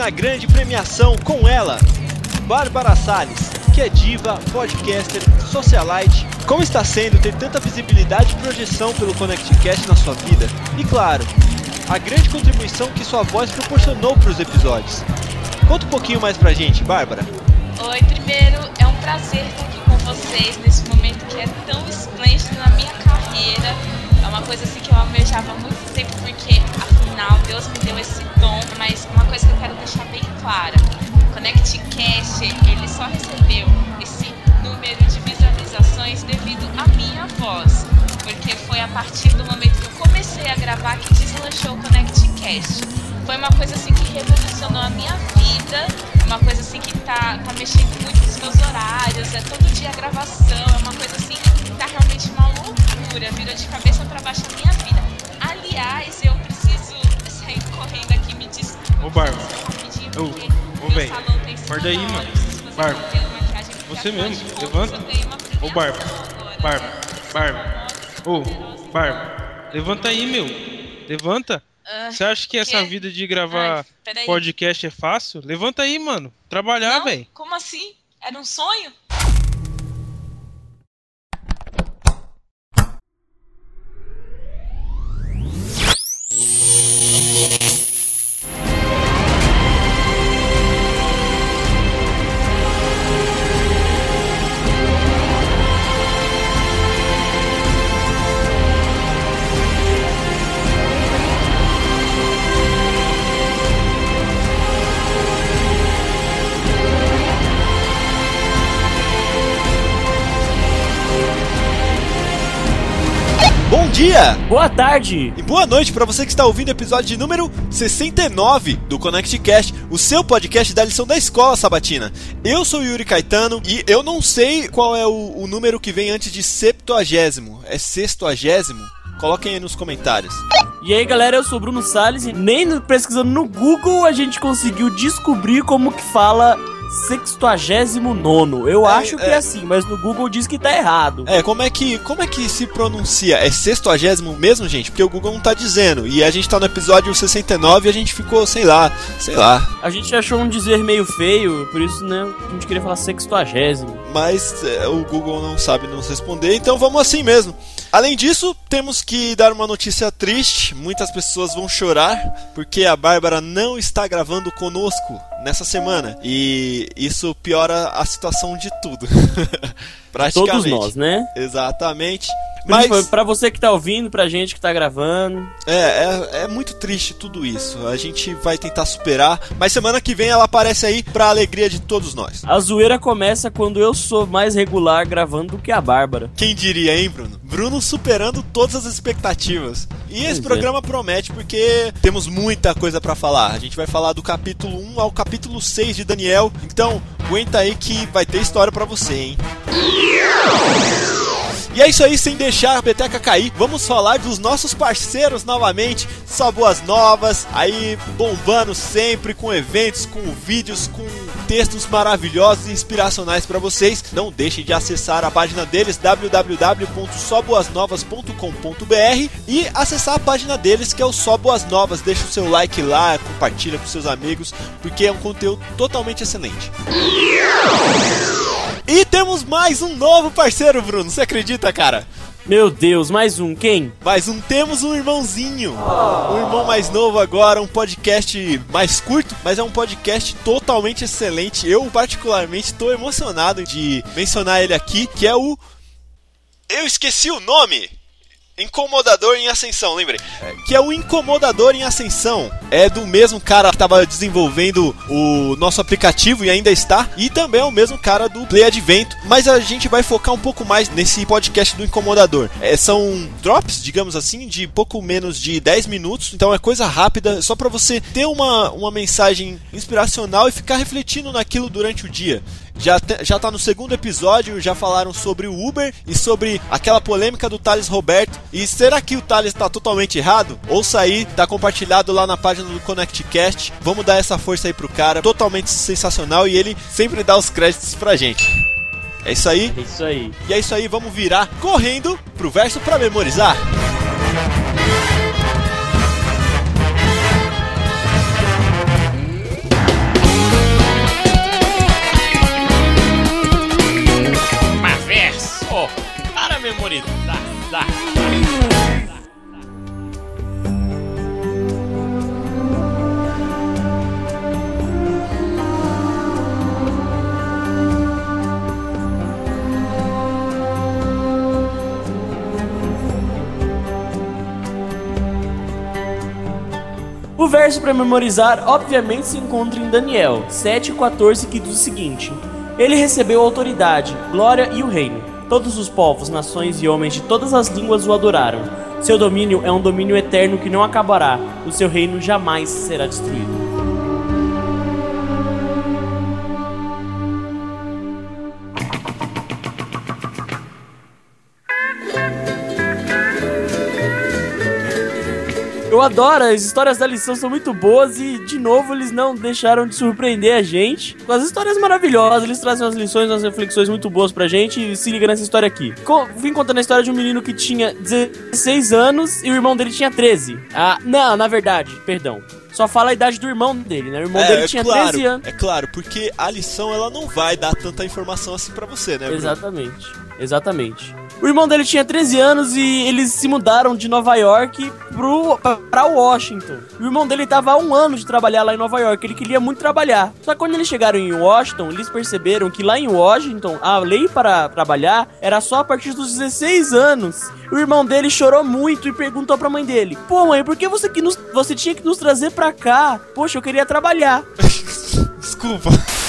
na grande premiação com ela, Bárbara Salles, que é diva, podcaster, socialite. Como está sendo ter tanta visibilidade e projeção pelo ConnectCast na sua vida? E claro, a grande contribuição que sua voz proporcionou para os episódios. Conta um pouquinho mais pra gente, Bárbara. Oi, primeiro é um prazer estar aqui com vocês nesse momento que é tão esplêndido na minha carreira. É uma coisa assim que eu almejava há muito tempo porque afinal Deus me deu esse dom, mas uma coisa que eu quero deixar bem clara. ConnectCast, ele só recebeu esse número de visualizações devido à minha voz, porque foi a partir do momento que eu comecei a gravar que deslanchou o ConnectCast. Foi uma coisa assim que revolucionou a minha vida, uma coisa assim que tá, tá mexendo muito com os meus horários, é todo dia gravação, é uma coisa assim que tá realmente uma loucura, virou de cabeça para baixo a minha vida. Aliás, eu preciso sair correndo aqui, me desculpa. Ô. Rapidinho, Ô, ô, tem acorda aí, mano. se você mesmo, levanta. Ô, agora. Bárbara. Bárbara. Ô, Bárbara. Levanta aí, meu. Levanta. Ah, Você acha que essa vida de gravar Ai, podcast é fácil? Levanta aí, mano. Trabalhar, velho. Como assim? Era um sonho? Boa tarde! E boa noite para você que está ouvindo o episódio número 69 do ConnectCast, o seu podcast da lição da escola sabatina. Eu sou Yuri Caetano e eu não sei qual é o, o número que vem antes de septuagésimo. É sextuagésimo? Coloquem aí nos comentários. E aí galera, eu sou o Bruno Salles e nem pesquisando no Google a gente conseguiu descobrir como que fala sextuagésimo nono. Eu É, acho que é. é assim, mas no Google diz que tá errado. É, como é que como é que se pronuncia? É sextuagésimo mesmo, gente? Porque o Google não tá dizendo. E a gente tá no episódio 69 e a gente ficou, sei lá, sei lá. A gente achou um dizer meio feio, por isso, né, a gente queria falar sextuagésimo. mas é, o Google não sabe nos responder, então vamos assim mesmo. Além disso, temos que dar uma notícia triste. Muitas pessoas vão chorar porque a Bárbara não está gravando conosco nessa semana. E isso piora a situação de tudo. Praticamente. Todos nós, né? Exatamente. Mas pra você que tá ouvindo, pra gente que tá gravando. é, é, é muito triste tudo isso. A gente vai tentar superar. Mas semana que vem ela aparece aí pra alegria de todos nós. A zoeira começa quando eu sou mais regular gravando do que a Bárbara. Quem diria, hein, Bruno? Bruno superando todas as expectativas. E esse Pois é. programa promete porque temos muita coisa pra falar. A gente vai falar do capítulo 1 ao capítulo 6 de Daniel. Então, aguenta aí que vai ter história pra você, hein? E é isso aí, sem deixar a peteca cair, vamos falar dos nossos parceiros novamente. Só boas novas, aí bombando sempre com eventos, com vídeos, com textos maravilhosos e inspiracionais para vocês. Não deixem de acessar a página deles www.soboasnovas.com.br e acessar a página deles que é o Só Boas Novas. Deixa o seu like lá, compartilha com seus amigos, porque é um conteúdo totalmente excelente. E temos mais um novo parceiro, Bruno. Você acredita, cara? Meu Deus, mais um, quem? Mais um, temos um irmãozinho. Um irmão mais novo agora, um podcast mais curto, mas é um podcast totalmente excelente. Eu, particularmente, estou emocionado de mencionar ele aqui, que é o. Eu esqueci o nome! Incomodador em Ascensão, lembrei. É, Que é o Incomodador em Ascensão. É do mesmo cara que estava desenvolvendo o nosso aplicativo e ainda está. E também é o mesmo cara do Play Advento. Mas a gente vai focar um pouco mais nesse podcast do Incomodador. É, são drops, digamos assim, de pouco menos de 10 minutos. Então é coisa rápida, só para você ter uma, uma mensagem inspiracional e ficar refletindo naquilo durante o dia. Já, te- já tá no segundo episódio, já falaram sobre o Uber e sobre aquela polêmica do Thales Roberto. E será que o Thales tá totalmente errado? Ouça aí, tá compartilhado lá na página do ConnectCast. Vamos dar essa força aí pro cara, totalmente sensacional e ele sempre dá os créditos pra gente. É isso aí, É isso aí. e é isso aí, vamos virar correndo pro verso pra memorizar. memorizar. Verso para memorizar, obviamente, se encontra em Daniel 7,14, que diz o seguinte: Ele recebeu autoridade, glória e o reino. Todos os povos, nações e homens de todas as línguas o adoraram. Seu domínio é um domínio eterno que não acabará, o seu reino jamais será destruído. Eu adoro, as histórias da lição são muito boas e, de novo, eles não deixaram de surpreender a gente. Com as histórias maravilhosas, eles trazem umas lições, umas reflexões muito boas pra gente e se liga nessa história aqui. Co vim contando a história de um menino que tinha 16 anos e o irmão dele tinha 13. Ah, não, na verdade, perdão só fala a idade do irmão dele, né? O irmão É, dele é tinha claro, 13 anos. É claro, porque a lição ela não vai dar tanta informação assim pra você, né? Bruno? Exatamente, exatamente. O irmão dele tinha 13 anos e eles se mudaram de Nova York pro, pra, Washington. O irmão dele tava há um ano de trabalhar lá em Nova York, ele queria muito trabalhar. Só que quando eles chegaram em Washington, eles perceberam que lá em Washington a lei para trabalhar era só a partir dos 16 anos. O irmão dele chorou muito e perguntou pra mãe dele: Pô, mãe, por que você, que nos, você tinha que nos trazer pra cá? Poxa, eu queria trabalhar. Desculpa.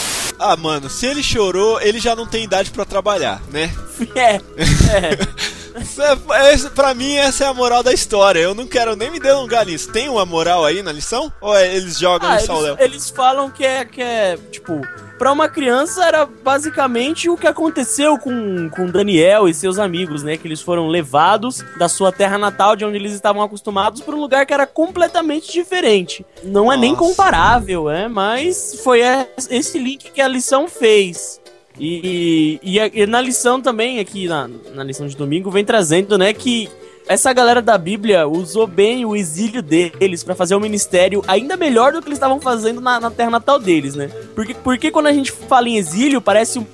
Ah, mano, se ele chorou, ele já não tem idade pra trabalhar, né? é, é. Isso é, esse- pra mim, essa é a moral da história. Eu não quero nem me delongar nisso. Tem uma moral aí na lição? Ou é- eles jogam Ah, no São Léo? eles, falam que é, que é, tipo, pra uma criança era basicamente o que aconteceu com, com Daniel e seus amigos, né? Que eles foram levados da sua terra natal, de onde eles estavam acostumados, pra um lugar que era completamente diferente. Não é nem Nossa. comparável, é, mas foi é- esse link que a lição fez. E, e, e na lição também, aqui na, na lição de domingo, vem trazendo, né, que essa galera da Bíblia usou bem o exílio deles pra fazer um ministério ainda melhor do que eles estavam fazendo na, na terra natal deles, né? Porque, porque quando a gente fala em exílio, parece um-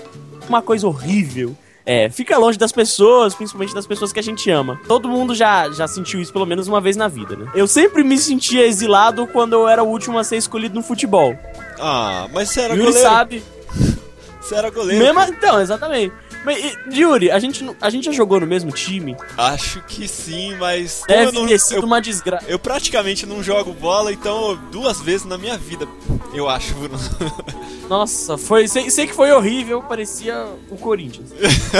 uma coisa horrível. É, fica longe das pessoas, principalmente das pessoas que a gente ama. Todo mundo já, já sentiu isso pelo menos uma vez na vida, né? Eu sempre me sentia exilado quando eu era o último a ser escolhido no futebol. Ah, mas você era Yuri goleiro. sabe. Você era goleiro. Mesmo, então, exatamente. Mas, e, Yuri, a gente, a gente já jogou no mesmo time? Acho que sim, mas. Deve eu, não- ter sido eu, uma desgraça. eu praticamente não jogo bola, então duas vezes na minha vida, eu acho, Bruno. Nossa, foi, sei, sei que foi horrível, parecia o Corinthians.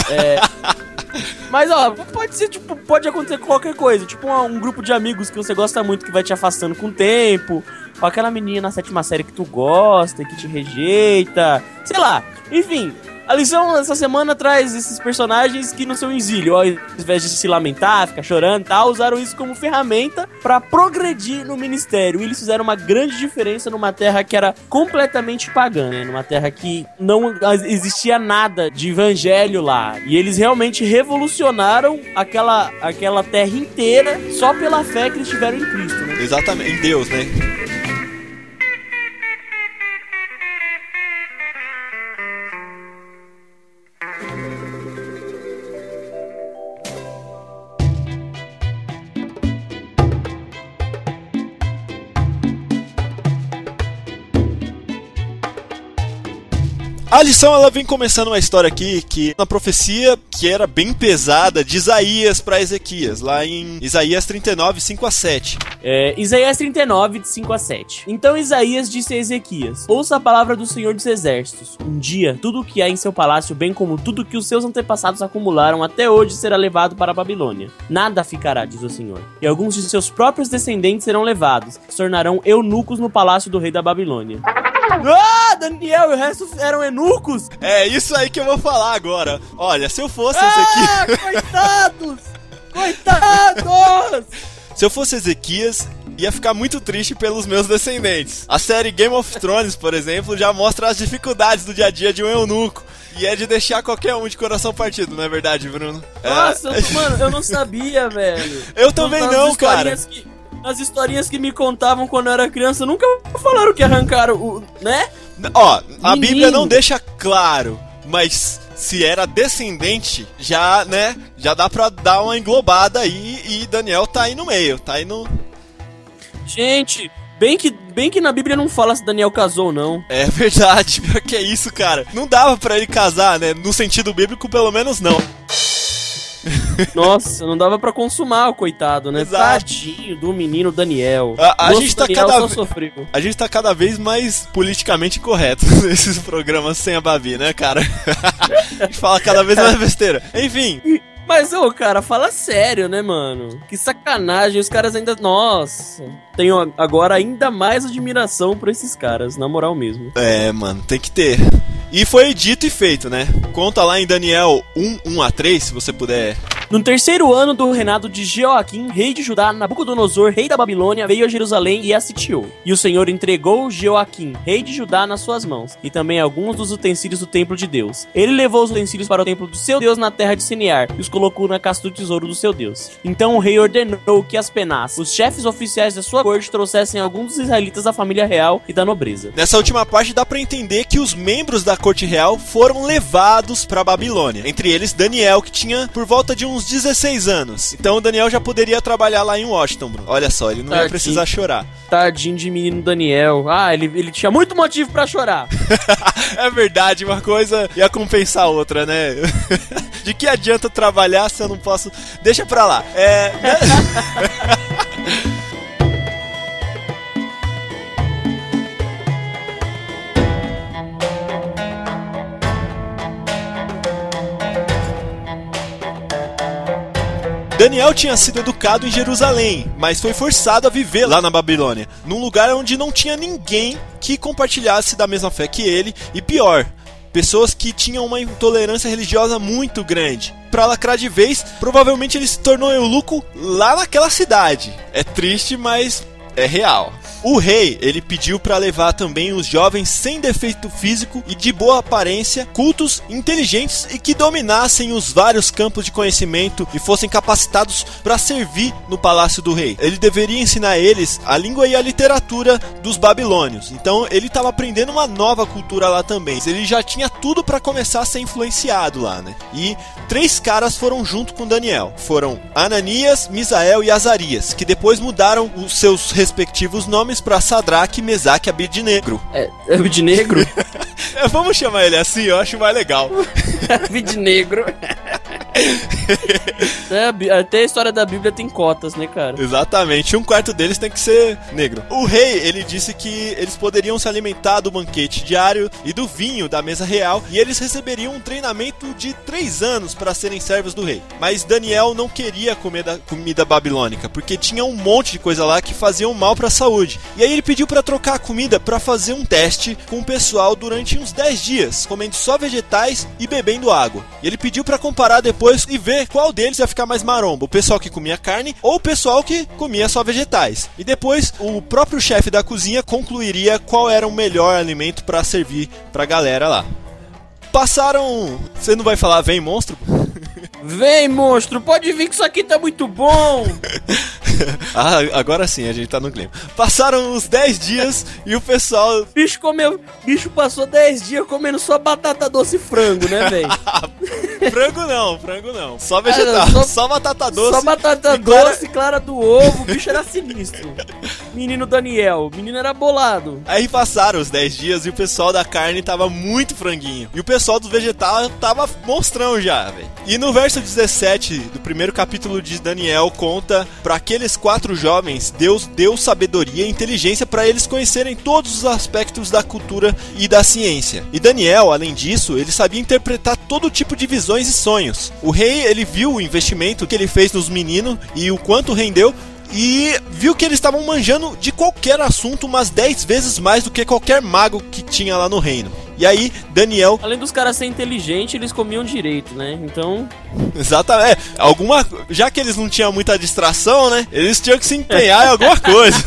É, mas ó, pode ser, tipo, pode acontecer qualquer coisa. Tipo, um, um grupo de amigos que você gosta muito que vai te afastando com o tempo. Ou aquela menina na sétima série que tu gosta e que te rejeita. Sei lá. Enfim, a lição dessa semana traz esses personagens que não são exílio. Ao invés de se lamentar, ficar chorando e tal, usaram isso como ferramenta pra progredir no ministério. E eles fizeram uma grande diferença numa terra que era completamente pagã, né? Numa terra que não existia nada de evangelho lá. E eles realmente revolucionaram aquela, aquela terra inteira só pela fé que eles tiveram em Cristo, né? Exatamente, em Deus, né? A lição ela vem começando uma história aqui que na profecia que era bem pesada de Isaías para Ezequias, lá em Isaías 39, 5 a 7. É, Isaías 39, de 5 a 7. Então Isaías disse a Ezequias: Ouça a palavra do Senhor dos Exércitos. Um dia, tudo o que há em seu palácio, bem como tudo que os seus antepassados acumularam até hoje, será levado para a Babilônia. Nada ficará, diz o Senhor. E alguns de seus próprios descendentes serão levados, se tornarão eunucos no palácio do rei da Babilônia. Ah, Daniel, e o resto eram eunucos? É isso aí que eu vou falar agora. Olha, se eu fosse Ezequias, Ah, coitados! Coitados! se eu fosse Ezequias, ia ficar muito triste pelos meus descendentes. A série Game of Thrones, por exemplo, já mostra as dificuldades do dia a dia de um eunuco. E é de deixar qualquer um de coração partido, não é verdade, Bruno? É- Nossa, eu- mano, eu não sabia, velho. Eu também Nas não, cara. Que, as historinhas que me contavam quando eu era criança nunca falaram que arrancaram o. né? Ó, a Menino. Bíblia não deixa claro, mas se era descendente, já, né, já dá pra dar uma englobada aí e Daniel tá aí no meio, tá aí no... Gente, bem que, bem que na Bíblia não fala se Daniel casou ou não. É verdade, pior que é isso, cara. Não dava pra ele casar, né, no sentido bíblico, pelo menos não. Nossa, não dava pra consumar o coitado, né? Exato. Tadinho do menino Daniel. A- a gente tá Daniel cada sofreu. A gente tá cada vez mais politicamente correto nesses programas sem a Babi, né, cara? a gente fala cada vez mais besteira. Enfim, Mas, ô, cara, fala sério, né, mano? Que sacanagem, os caras ainda. Nossa. Tenho agora ainda mais admiração por esses caras, na moral mesmo. é, mano, tem que ter. E foi dito e feito, né? Conta lá em Daniel 1, 1 a 3, se você puder. No terceiro ano do reinado de Jeoaquim, rei de Judá, Nabucodonosor, rei da Babilônia, veio a Jerusalém e a sitiou. E o Senhor entregou Jeoaquim, rei de Judá, nas suas mãos, e também alguns dos utensílios do templo de Deus. Ele levou os utensílios para o templo do seu Deus na terra de Sinear, e os colocou na caixa do tesouro do seu Deus. Então o rei ordenou que as penas, os chefes oficiais da sua corte, trouxessem alguns dos israelitas da família real e da nobreza. Nessa última parte dá pra entender que os membros da corte real foram levados pra Babilônia. Entre eles Daniel, que tinha por volta de uns 16 anos. Então o Daniel já poderia trabalhar lá em Washington, Bruno. Olha só, ele não ia Tadinho. precisar chorar. Tadinho de menino Daniel. Ah, ele, ele tinha muito motivo pra chorar. é verdade, uma coisa ia compensar a outra, né? De que adianta trabalhar se eu não posso. Deixa pra lá. É. Daniel tinha sido educado em Jerusalém, mas foi forçado a viver lá na Babilônia, num lugar onde não tinha ninguém que compartilhasse da mesma fé que ele, e pior, pessoas que tinham uma intolerância religiosa muito grande. Pra lacrar de vez, provavelmente ele se tornou eunuco lá naquela cidade. É triste, mas é real. O rei, ele pediu para levar também os jovens sem defeito físico e de boa aparência, cultos, inteligentes e que dominassem os vários campos de conhecimento e fossem capacitados para servir no palácio do rei. Ele deveria ensinar eles a língua e a literatura dos babilônios. Então, ele estava aprendendo uma nova cultura lá também. Ele já tinha tudo para começar a ser influenciado lá, né? E três caras foram junto com Daniel. Foram Ananias, Misael e Azarias, que depois mudaram os seus respectivos nomes para Sadraque, Mesaque e Abednego. É, é de negro? É, Vamos chamar ele assim, eu acho mais legal. de negro. É, até a história da Bíblia tem cotas, né, cara? Exatamente, um quarto deles tem que ser negro. O rei, ele disse que eles poderiam se alimentar do banquete diário e do vinho da mesa real e eles receberiam um treinamento de três anos para serem servos do rei. Mas Daniel não queria comer da comida babilônica, porque tinha um monte de coisa lá que faziam mal para a saúde. E aí ele pediu para trocar a comida para fazer um teste com o pessoal durante uns 10 dias, comendo só vegetais e bebendo água. E ele pediu para comparar depois e ver qual deles ia ficar mais maromba, o pessoal que comia carne ou o pessoal que comia só vegetais. E depois o próprio chefe da cozinha concluiria qual era o melhor alimento para servir pra galera lá. Passaram. Você não vai falar vem monstro? Vem, monstro, pode vir que isso aqui tá muito bom. ah, agora sim, a gente tá no clima. Passaram uns 10 dias e o pessoal. Bicho comeu, bicho passou 10 dias comendo só batata doce e frango, né, velho? frango não, frango não. Só vegetal, Ah, só, só- batata doce. Só batata e clara- doce, clara do ovo, o bicho era sinistro. Menino Daniel, o menino era bolado. Aí passaram os 10 dias e o pessoal da carne tava muito franguinho. E o pessoal do vegetal tava monstrão já, velho. E no verso 17 do primeiro capítulo de Daniel conta para aqueles quatro jovens, Deus deu sabedoria e inteligência para eles conhecerem todos os aspectos da cultura e da ciência. E Daniel, além disso, ele sabia interpretar todo tipo de visões e sonhos. O rei, ele viu o investimento que ele fez nos meninos e o quanto rendeu e viu que eles estavam manjando de qualquer assunto umas 10 vezes mais do que qualquer mago que tinha lá no reino. E aí, Daniel, Além dos caras serem inteligentes, eles comiam direito, né? Então, exatamente, é, alguma, já que eles não tinham muita distração, né? Eles tinham que se empenhar em alguma coisa.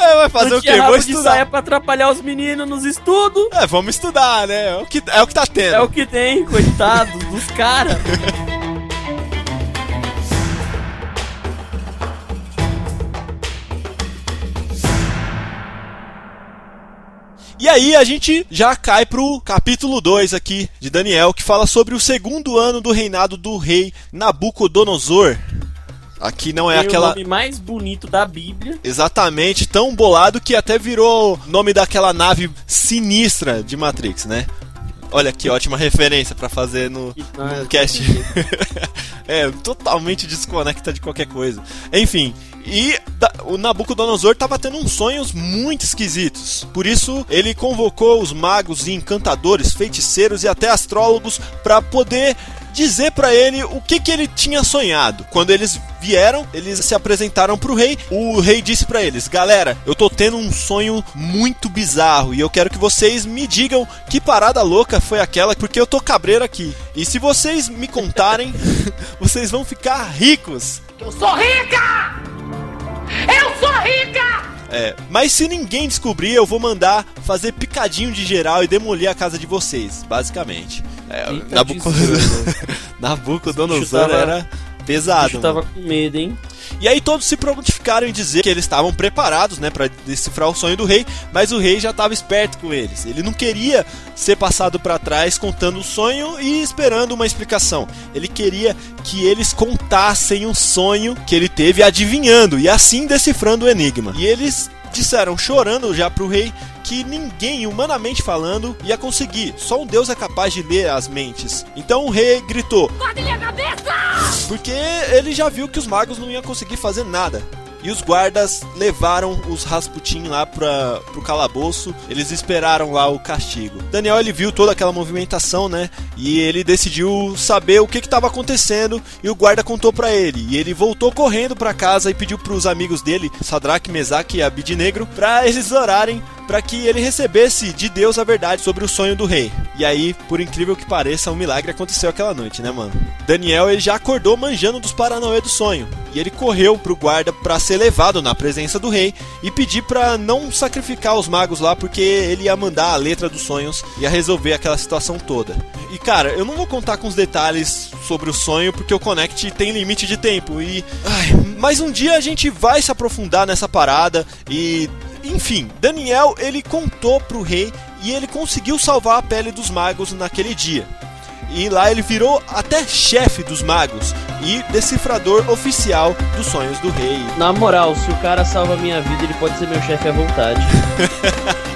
é, vai fazer não o quê? Vou estudar. saia pra atrapalhar os meninos nos estudos. É, vamos estudar, né? É o que, é o que tá tendo. É o que tem, coitados dos caras. E aí a gente já cai pro capítulo 2 aqui de Daniel, que fala sobre o segundo ano do reinado do rei Nabucodonosor. Aqui não é Tem aquela. o nome mais bonito da Bíblia. Exatamente, tão bolado que até virou nome daquela nave sinistra de Matrix, né? Olha que ótima referência pra fazer no, no cast. é, totalmente desconecta de qualquer coisa. Enfim, e o Nabucodonosor estava tendo uns sonhos muito esquisitos. Por isso, ele convocou os magos e encantadores, feiticeiros e até astrólogos para poder dizer para ele o que, que ele tinha sonhado. Quando eles vieram, eles se apresentaram pro rei. O rei disse para eles: "Galera, eu tô tendo um sonho muito bizarro e eu quero que vocês me digam que parada louca foi aquela, porque eu tô cabreiro aqui. E se vocês me contarem, vocês vão ficar ricos." Eu sou rica! Eu sou rica! É, mas se ninguém descobrir, eu vou mandar fazer picadinho de geral e demolir a casa de vocês, basicamente. É. Nabucodonosor Bicho tava- era pesado. Eu tava mano. com medo, hein? E aí todos se prontificaram em dizer que eles estavam preparados, né, para decifrar o sonho do rei, mas o rei já estava esperto com eles. Ele não queria ser passado para trás contando o sonho e esperando uma explicação. Ele queria que eles contassem o sonho que ele teve adivinhando e assim decifrando o enigma. E eles disseram chorando já pro rei que ninguém, humanamente falando, ia conseguir. Só um Deus é capaz de ler as mentes. Então o rei gritou: minha cabeça! porque ele já viu que os magos não iam conseguir fazer nada. E os guardas levaram os Rasputin lá pra, pro calabouço. Eles esperaram lá o castigo. Daniel ele viu toda aquela movimentação, né? E ele decidiu saber o que estava acontecendo. E o guarda contou pra ele. E ele voltou correndo pra casa e pediu pros amigos dele, Sadraque, Mesaque e Abidinegro, pra eles orarem para que ele recebesse de Deus a verdade sobre o sonho do rei. E aí, por incrível que pareça, um milagre aconteceu aquela noite, né, mano? Daniel ele já acordou manjando dos paranauê do sonho. E ele correu pro guarda para ser levado na presença do rei e pedir para não sacrificar os magos lá porque ele ia mandar a letra dos sonhos e ia resolver aquela situação toda. E cara, eu não vou contar com os detalhes sobre o sonho porque o Connect tem limite de tempo e ai, mas um dia a gente vai se aprofundar nessa parada e enfim, Daniel ele contou pro rei e ele conseguiu salvar a pele dos magos naquele dia. E lá ele virou até chefe dos magos e decifrador oficial dos sonhos do rei. Na moral, se o cara salva a minha vida, ele pode ser meu chefe à vontade.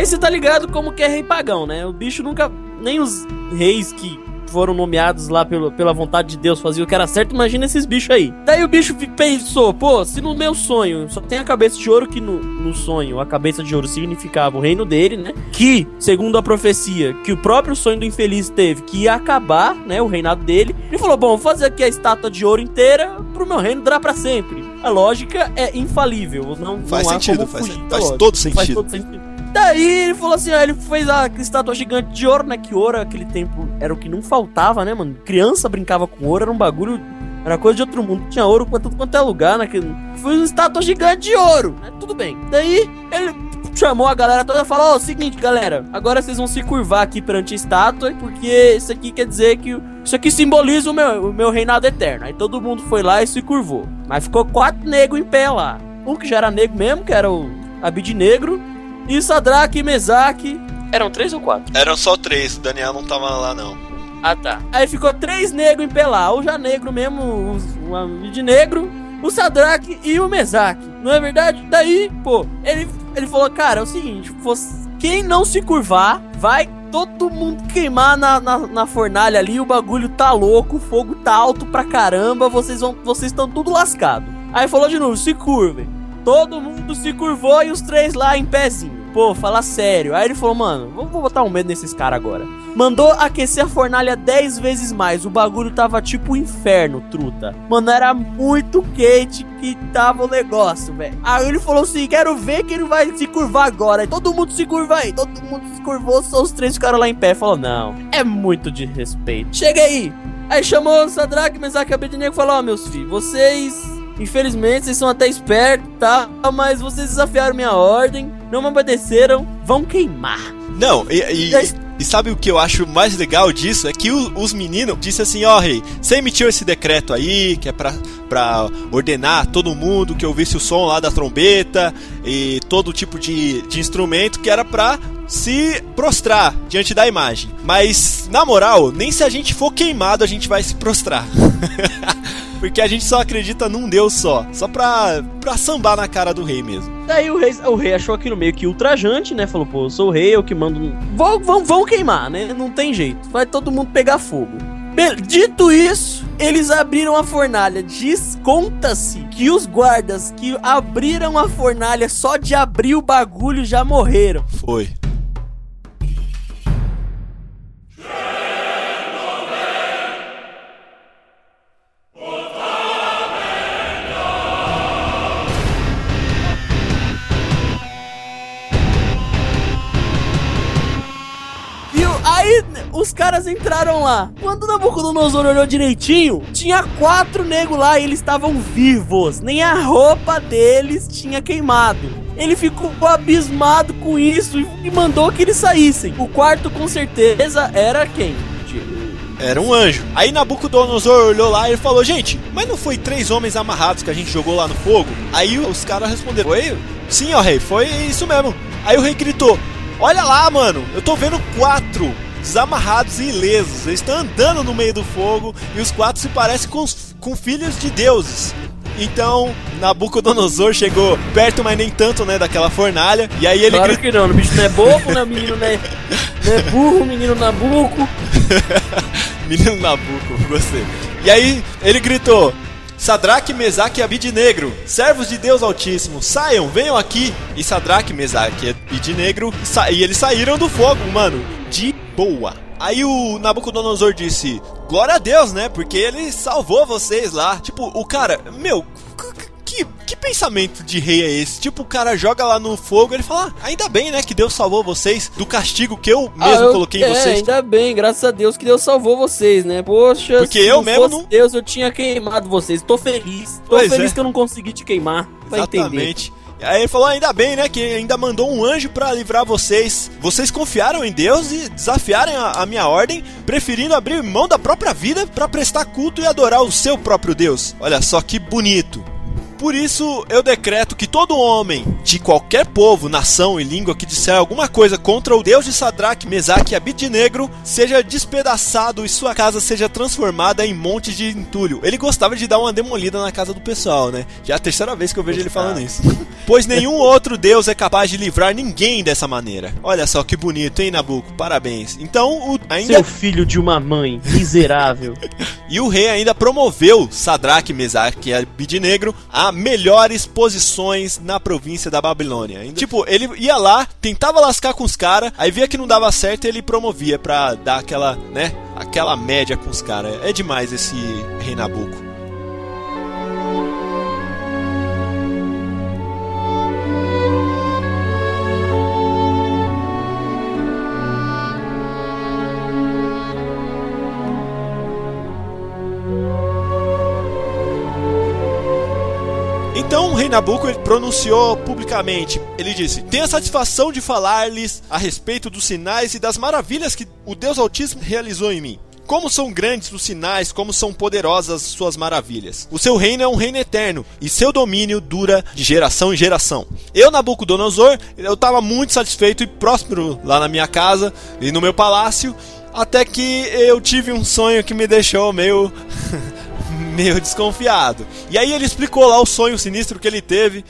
Daí você tá ligado como que é rei pagão, né? O bicho nunca. Nem os reis que foram nomeados lá pelo, pela vontade de Deus faziam o que era certo, imagina esses bichos aí. Daí o bicho pensou, pô, se no meu sonho só tem a cabeça de ouro, que no, no sonho a cabeça de ouro significava o reino dele, né? Que, segundo a profecia, que o próprio sonho do infeliz teve, que ia acabar, né? O reinado dele. Ele falou, bom, vou fazer aqui a estátua de ouro inteira pro meu reino durar pra sempre. A lógica é infalível, não, Faz não sentido, faz- faz todo Faz sentido. todo sentido. Daí ele falou assim, ó, ele fez a estátua gigante de ouro, né? Que ouro naquele tempo era o que não faltava, né, mano? Criança brincava com ouro, era um bagulho. Era coisa de outro mundo. Tinha ouro tudo quanto é lugar naquele. Foi uma estátua gigante de ouro, né? Tudo bem. Daí ele chamou a galera toda e falou: Ó, o seguinte, galera, agora vocês vão se curvar aqui perante a estátua, porque isso aqui quer dizer que. Isso aqui simboliza o meu, o meu reinado eterno. Aí todo mundo foi lá e se curvou. Mas ficou quatro negros em pé lá. Um que já era negro mesmo, que era o Abid Negro. E Sadraque e Mesaque. Eram três ou quatro? Eram só três, o Daniel não tava lá não. Ah, tá. Aí ficou três negros em pé lá. O já negro mesmo, o, o Abid Negro, o Sadraque e o Mesaque. Não é verdade? Daí, pô, ele, ele falou, cara, é o seguinte, quem não se curvar, vai todo mundo queimar na, na, na fornalha ali, o bagulho tá louco, o fogo tá alto pra caramba, vocês vão, vocês estão tudo lascado. Aí falou de novo, se curvem. Todo mundo se curvou e os três lá em pezinho. Pô, fala sério. Aí ele falou, mano, vou, vou botar um medo nesses caras agora. Mandou aquecer a fornalha 10 vezes mais. O bagulho tava tipo um inferno, truta. Mano, era muito quente que tava o negócio, velho. Aí ele falou assim: quero ver que ele vai se curvar agora. Aí todo mundo se curva aí. Todo mundo se curvou, só os três ficaram lá em pé. Falou: não, é muito de respeito. Chega aí. Aí chamou Sadraque, Mesaque e Abednego e falou: Ó, meus filhos, vocês, infelizmente, vocês são até espertos, tá? Mas vocês desafiaram minha ordem, não me obedeceram, vão queimar. Não, e, e, e sabe o que eu acho mais legal disso? É que o- os meninos disse assim, ó rei, você emitiu esse decreto aí, que é pra, pra ordenar todo mundo que ouvisse o som lá da trombeta e todo tipo de, de instrumento que era pra se prostrar diante da imagem. Mas, na moral, nem se a gente for queimado a gente vai se prostrar. Porque a gente só acredita num Deus só. Só pra, pra sambar na cara do rei mesmo. Daí o rei, o rei achou aquilo meio que ultrajante, né? Falou, pô, eu sou o rei, eu que mando. Vão, vão, vão queimar, né? Não tem jeito. Vai todo mundo pegar fogo. Dito isso, eles abriram a fornalha. Diz, conta-se que os guardas que abriram a fornalha só de abrir o bagulho já morreram. Foi. Caras entraram lá. Quando Nabucodonosor olhou direitinho, tinha quatro negros lá e eles estavam vivos. Nem a roupa deles tinha queimado. Ele ficou abismado com isso e mandou que eles saíssem. O quarto, com certeza, era quem? Era um anjo. Aí Nabucodonosor olhou lá e falou: Gente, mas não foi três homens amarrados que a gente jogou lá no fogo? Aí os caras responderam: Foi? Sim, ó rei, foi isso mesmo. Aí o rei gritou: Olha lá, mano, eu tô vendo quatro desamarrados e ilesos. Eles estão andando no meio do fogo e os quatro se parecem com, com filhos de deuses. Então, Nabucodonosor chegou perto, mas nem tanto, né, daquela fornalha. E aí ele claro gritou. que não, o bicho não é bobo, né? Menino não é, não é burro, menino Nabuco. Menino Nabuco, gostei. E aí ele gritou: Sadraque, Mesaque e Abidnegro, servos de Deus Altíssimo, saiam, venham aqui. E Sadraque, Mesaque e Abidnegro, sa e eles saíram do fogo, mano, de boa. Aí o Nabucodonosor disse: Glória a Deus, né? Porque ele salvou vocês lá. Tipo, o cara, meu, que, que pensamento de rei é esse? Tipo, o cara joga lá no fogo e ele fala: ah, Ainda bem, né? Que Deus salvou vocês do castigo que eu mesmo Ah, eu- coloquei em é, vocês. ainda bem, graças a Deus que Deus salvou vocês, né? Poxa, Porque se eu não mesmo não- Deus, eu tinha queimado vocês. Tô feliz. Tô Pois feliz é. que eu não consegui te queimar. Vai entender. Aí ele falou, ainda bem, né, que ainda mandou um anjo pra livrar vocês. Vocês confiaram em Deus e desafiaram a, a minha ordem, preferindo abrir mão da própria vida pra prestar culto e adorar o seu próprio Deus. Olha só que bonito. Por isso eu decreto que todo homem de qualquer povo, nação e língua que disser alguma coisa contra o Deus de Sadraque, Mesaque e Abidnegro seja despedaçado e sua casa seja transformada em monte de entulho. Ele gostava de dar uma demolida na casa do pessoal, né? Já é a terceira vez que eu vejo ele falando isso. Pois nenhum outro Deus é capaz de livrar ninguém dessa maneira. Olha só que bonito, hein, Nabucco? Parabéns. Então, o, ainda Seu filho de uma mãe, miserável. e o rei ainda promoveu Sadraque, Mesaque e Abidnegro a melhores posições na província da Babilônia. Tipo, ele ia lá, tentava lascar com os caras, aí via que não dava certo, ele promovia pra dar aquela, né, aquela média com os caras. É demais esse rei Nabuco. Então o rei Nabuco pronunciou publicamente. Ele disse: Tenho a satisfação de falar-lhes a respeito dos sinais e das maravilhas que o Deus Altíssimo realizou em mim. Como são grandes os sinais, como são poderosas suas maravilhas. O seu reino é um reino eterno, e seu domínio dura de geração em geração. Eu, Nabucodonosor, eu estava muito satisfeito e próspero lá na minha casa e no meu palácio, até que eu tive um sonho que me deixou meio meio desconfiado. E aí ele explicou lá o sonho sinistro que ele teve.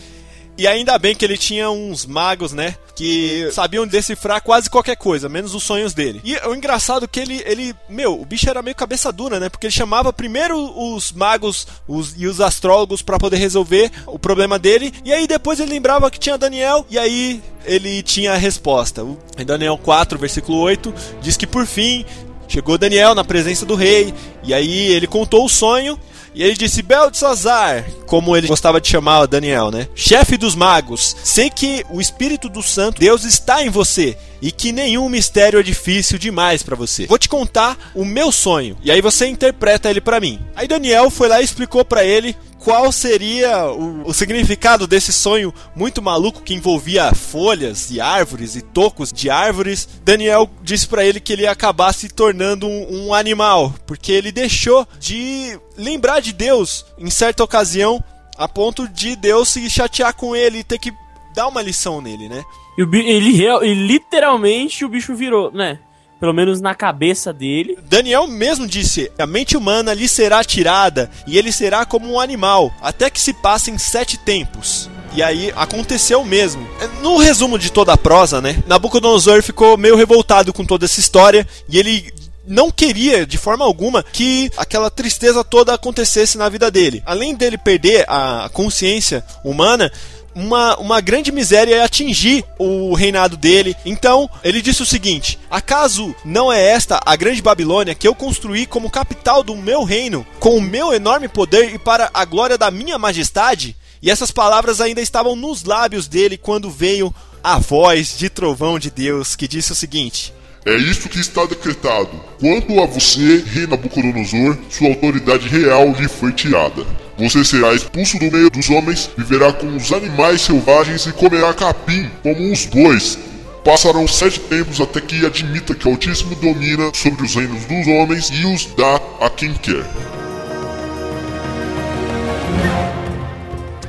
E ainda bem que ele tinha uns magos, né? Que sabiam decifrar quase qualquer coisa, menos os sonhos dele. E o engraçado é que ele, ele, meu, o bicho era meio cabeça dura, né? Porque ele chamava primeiro os magos os, e os astrólogos pra poder resolver o problema dele. E aí depois ele lembrava que tinha Daniel. E aí ele tinha a resposta. Em Daniel 4, versículo 8, diz que por fim Chegou Daniel na presença do rei, e aí ele contou o sonho, E ele disse: Beltzazar, como ele gostava de chamar Daniel, né? Chefe dos magos, sei que o Espírito do Santo Deus está em você e que nenhum mistério é difícil demais para você. Vou te contar o meu sonho e aí você interpreta ele para mim. Aí Daniel foi lá e explicou para ele qual seria o, o, significado desse sonho muito maluco que envolvia folhas e árvores e tocos de árvores. Daniel disse para ele que ele ia acabar se tornando um, um animal, porque ele deixou de lembrar de Deus em certa ocasião, a ponto de Deus se chatear com ele e ter que dar uma lição nele, né? E ele, ele literalmente o bicho virou, né? Pelo menos na cabeça dele. Daniel mesmo disse: a mente humana lhe será tirada e ele será como um animal, até que se passem sete tempos. E aí aconteceu mesmo. No resumo de toda a prosa, né? Nabucodonosor ficou meio revoltado com toda essa história e ele não queria de forma alguma que aquela tristeza toda acontecesse na vida dele. Além dele perder a consciência humana, uma, uma grande miséria é atingir o reinado dele. Então, ele disse o seguinte: Acaso não é esta a grande Babilônia que eu construí como capital do meu reino, com o meu enorme poder e para a glória da minha majestade? E essas palavras ainda estavam nos lábios dele quando veio a voz de trovão de Deus que disse o seguinte: é isso que está decretado. Quanto a você, rei Nabucodonosor, sua autoridade real lhe foi tirada. Você será expulso do meio dos homens, viverá com os animais selvagens e comerá capim, como os bois. Passarão sete tempos até que admita que o Altíssimo domina sobre os reinos dos homens e os dá a quem quer.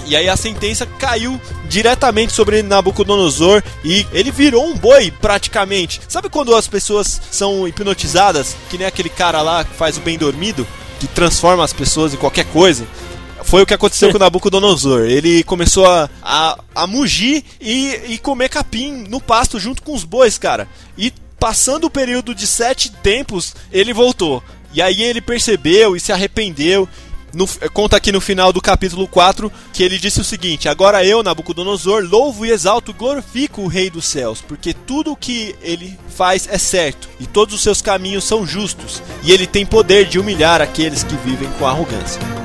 E aí a sentença caiu diretamente sobre Nabucodonosor e ele virou um boi praticamente. Sabe quando as pessoas são hipnotizadas, que nem aquele cara lá que faz o bem dormido, que transforma as pessoas em qualquer coisa? Foi o que aconteceu com o Nabucodonosor. Ele começou a, a, a mugir e, e comer capim no pasto junto com os bois, cara. E passando o período de sete tempos, ele voltou. E aí ele percebeu e se arrependeu. No, conta aqui no final do capítulo 4 que ele disse o seguinte: Agora eu, Nabucodonosor, louvo e exalto e glorifico o Rei dos céus, porque tudo o que ele faz é certo e todos os seus caminhos são justos, e ele tem poder de humilhar aqueles que vivem com arrogância.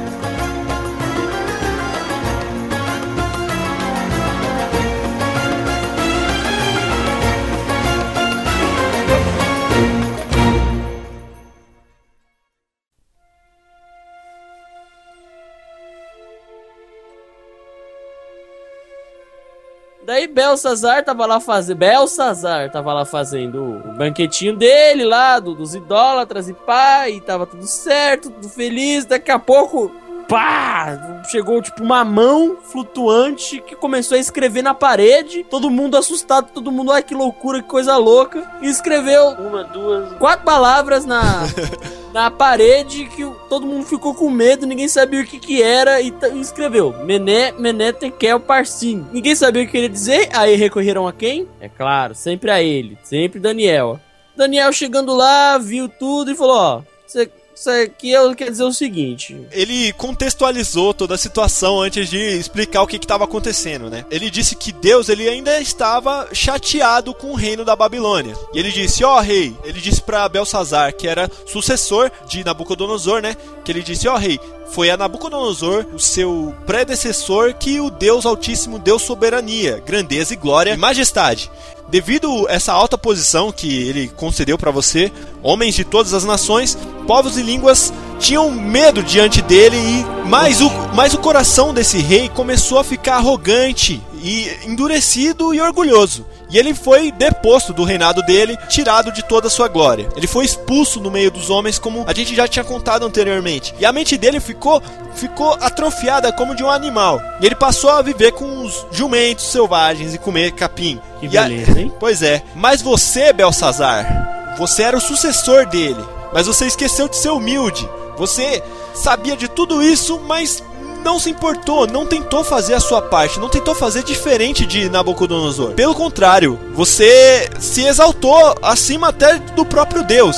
Daí Belsazar tava lá fazendo. Belsazar tava lá fazendo o banquetinho dele lá, do, dos idólatras e pai, e tava tudo certo, tudo feliz. Daqui a pouco, pá! Chegou tipo uma mão flutuante que começou a escrever na parede. Todo mundo assustado, todo mundo, ai que loucura, que coisa louca. E escreveu uma, duas, quatro palavras na. na parede que todo mundo ficou com medo, ninguém sabia o que que era e, e escreveu Mené, Mené Tekel Parsim. Ninguém sabia o que queria dizer, aí recorreram a quem? É claro, sempre a ele, sempre Daniel. Daniel chegando lá, viu tudo e falou, ó, você isso aqui quer dizer o seguinte. Ele contextualizou toda a situação antes de explicar o que estava acontecendo, né? Ele disse que Deus ele ainda estava chateado com o reino da Babilônia. E ele disse: "Ó oh, rei", ele disse para Belsazar, que era sucessor de Nabucodonosor, né? Que ele disse: "Ó oh, rei, foi a Nabucodonosor, o seu predecessor, que o Deus Altíssimo deu soberania, grandeza e glória e majestade. Devido a essa alta posição que ele concedeu para você, homens de todas as nações, povos e línguas tinham medo diante dele e mais o, mais o coração desse rei começou a ficar arrogante e endurecido e orgulhoso. E ele foi deposto do reinado dele, tirado de toda a sua glória. Ele foi expulso no meio dos homens, como a gente já tinha contado anteriormente. E a mente dele ficou, ficou atrofiada como de um animal. E ele passou a viver com os jumentos selvagens e comer capim. Que beleza, a... hein? Pois é. Mas você, Belsazar, você era o sucessor dele. Mas você esqueceu de ser humilde. Você sabia de tudo isso, mas não se importou, não tentou fazer a sua parte, não tentou fazer diferente de Nabucodonosor. Pelo contrário, você se exaltou acima até do próprio Deus.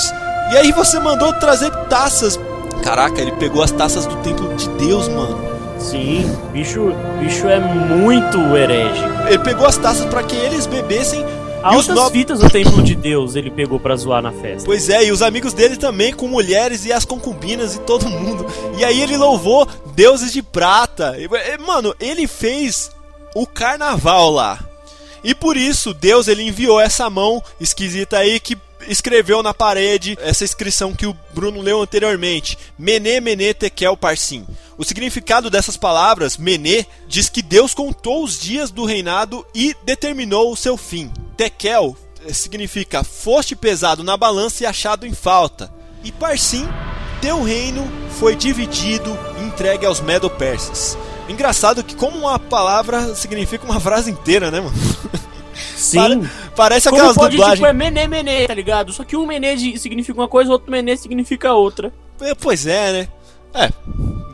E aí você mandou trazer taças. Caraca, ele pegou as taças do templo de Deus, mano. Sim, bicho, bicho é muito herege. Ele pegou as taças para que eles bebessem Altas no- fitas do templo de Deus ele pegou pra zoar na festa. Pois é, e os amigos dele também, com mulheres e as concubinas e todo mundo. E aí ele louvou deuses de prata. Mano, ele fez o carnaval lá. E por isso, Deus ele enviou essa mão esquisita aí que escreveu na parede essa inscrição que o Bruno leu anteriormente. Mené, Mené, Tekel, Parsim. O significado dessas palavras, Mené, diz que Deus contou os dias do reinado e determinou o seu fim. Tekel eh, significa foste pesado na balança e achado em falta. E Parsim, teu reino foi dividido e entregue aos Medo-Persas. Engraçado que como uma palavra significa uma frase inteira, né, mano? Sim. Pare- Parece Como aquelas pode, dublagens. tipo, é mené, mené, tá ligado? Só que um mené de- significa uma coisa, outro mené significa outra. É, Pois é, né? É,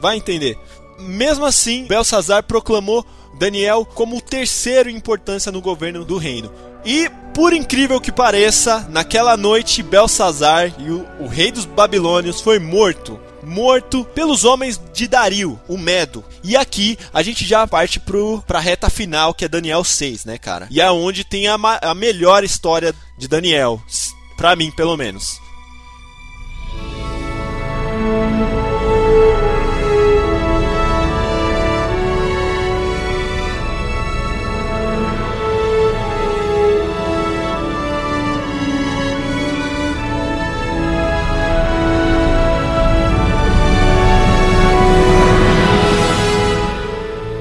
vai entender. Mesmo assim, Belsazar proclamou Daniel como o terceiro em importância no governo do reino. E, por incrível que pareça, naquela noite Belsazar, o, o rei dos babilônios, foi morto. Morto pelos homens de Dario, o Medo. E aqui a gente já parte pro, pra reta final, que é Daniel 6, né, cara? E é onde tem a, a melhor história de Daniel. Pra mim, pelo menos.